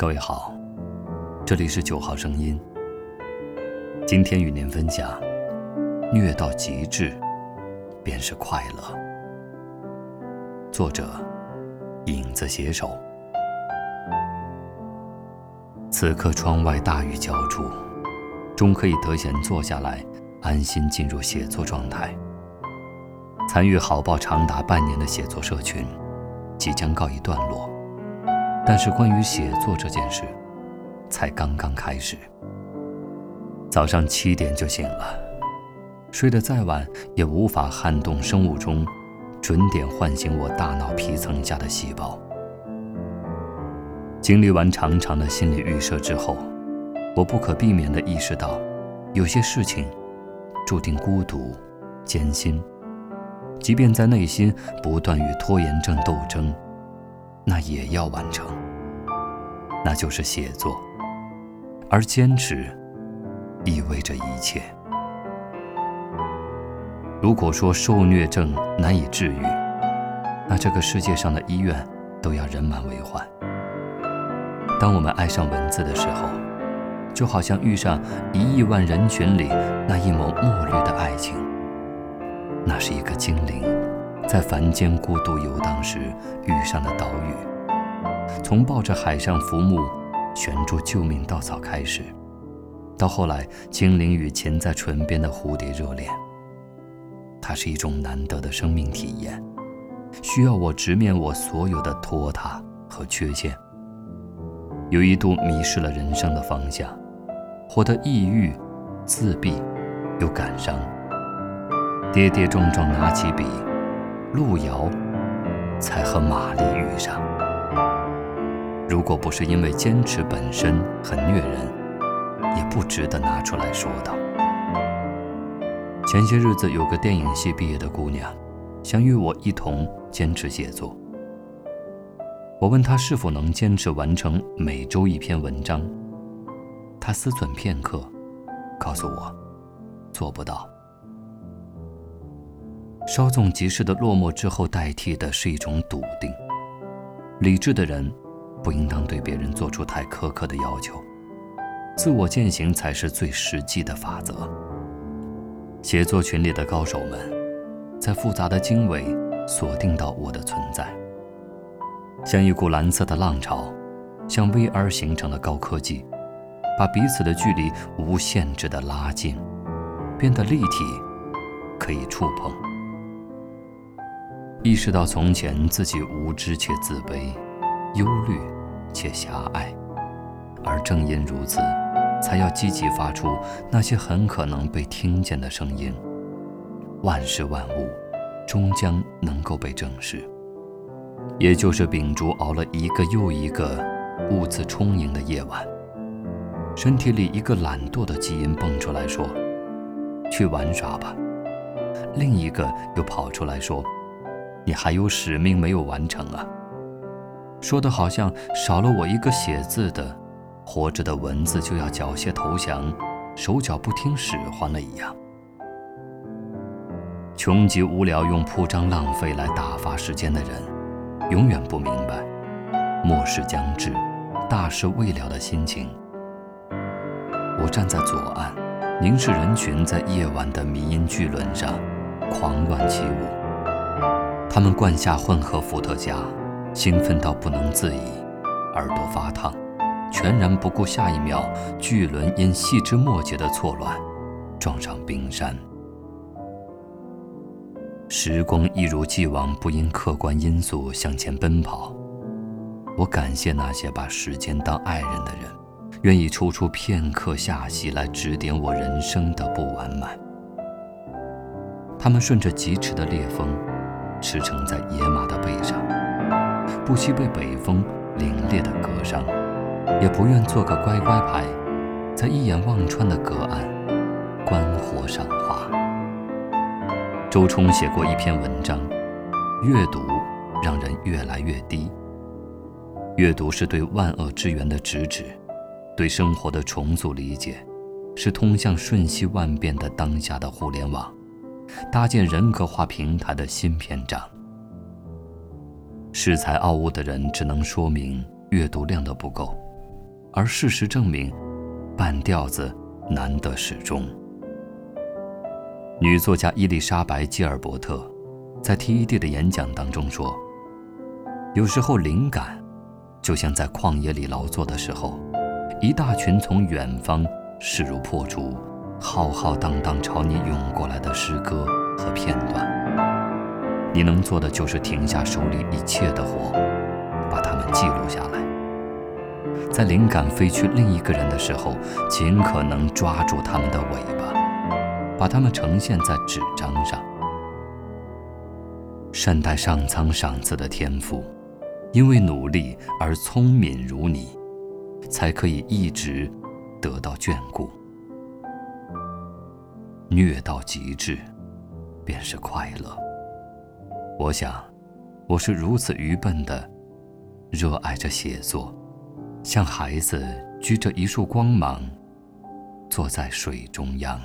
各位好，这里是九号声音。今天与您分享：虐到极致，便是快乐。作者：影子写手。此刻窗外大雨浇筑，终可以得闲坐下来，安心进入写作状态。参与好报长达半年的写作社群，即将告一段落。但是关于写作这件事，才刚刚开始。早上七点就醒了，睡得再晚也无法撼动生物钟，准点唤醒我大脑皮层下的细胞。经历完长长的心理预设之后，我不可避免地意识到，有些事情注定孤独、艰辛，即便在内心不断与拖延症斗争。那也要完成，那就是写作，而坚持意味着一切。如果说受虐症难以治愈，那这个世界上的医院都要人满为患。当我们爱上文字的时候，就好像遇上一亿万人群里那一抹墨绿的爱情，那是一个精灵。在凡间孤独游荡时遇上的岛屿，从抱着海上浮木悬住救命稻草开始，到后来精灵与潜在唇边的蝴蝶热恋，它是一种难得的生命体验，需要我直面我所有的拖沓和缺陷。有一度迷失了人生的方向，活得抑郁、自闭又感伤，跌跌撞撞拿起笔。路遥，才和玛丽遇上。如果不是因为坚持本身很虐人，也不值得拿出来说道。前些日子有个电影系毕业的姑娘，想与我一同坚持写作。我问她是否能坚持完成每周一篇文章，她思忖片刻，告诉我，做不到。稍纵即逝的落寞之后，代替的是一种笃定。理智的人，不应当对别人做出太苛刻的要求，自我践行才是最实际的法则。写作群里的高手们，在复杂的经纬锁定到我的存在，像一股蓝色的浪潮，像 VR 形成的高科技，把彼此的距离无限制的拉近，变得立体，可以触碰。意识到从前自己无知且自卑，忧虑且狭隘，而正因如此，才要积极发出那些很可能被听见的声音。万事万物，终将能够被正视。也就是秉烛熬了一个又一个兀自充盈的夜晚，身体里一个懒惰的基因蹦出来说：“去玩耍吧。”另一个又跑出来说。你还有使命没有完成啊！说的好像少了我一个写字的，活着的文字就要缴械投降，手脚不听使唤了一样。穷极无聊用铺张浪费来打发时间的人，永远不明白末世将至，大事未了的心情。我站在左岸，凝视人群在夜晚的迷音巨轮上狂乱起舞。他们灌下混合伏特加，兴奋到不能自已，耳朵发烫，全然不顾下一秒巨轮因细枝末节的错乱撞上冰山。时光一如既往不因客观因素向前奔跑。我感谢那些把时间当爱人的人，愿意抽出片刻下息来指点我人生的不完满。他们顺着疾驰的烈风。驰骋在野马的背上，不惜被北风凛冽的割伤，也不愿做个乖乖牌，在一眼望穿的隔岸观火赏花。周冲写过一篇文章：阅读让人越来越低。阅读是对万恶之源的直指，对生活的重组理解，是通向瞬息万变的当下的互联网。搭建人格化平台的新篇章。恃才傲物的人只能说明阅读量的不够，而事实证明，半吊子难得始终。女作家伊丽莎白·基尔伯特在 TED 的演讲当中说：“有时候灵感，就像在旷野里劳作的时候，一大群从远方势如破竹、浩浩荡荡朝你涌过来的诗歌和片段。你能做的就是停下手里一切的活，把它们记录下来。在灵感飞去另一个人的时候，尽可能抓住他们的尾巴。”把它们呈现在纸张上。善待上苍赏赐的天赋，因为努力而聪敏如你，才可以一直得到眷顾。虐到极致，便是快乐。我想，我是如此愚笨的，热爱着写作，像孩子举着一束光芒，坐在水中央。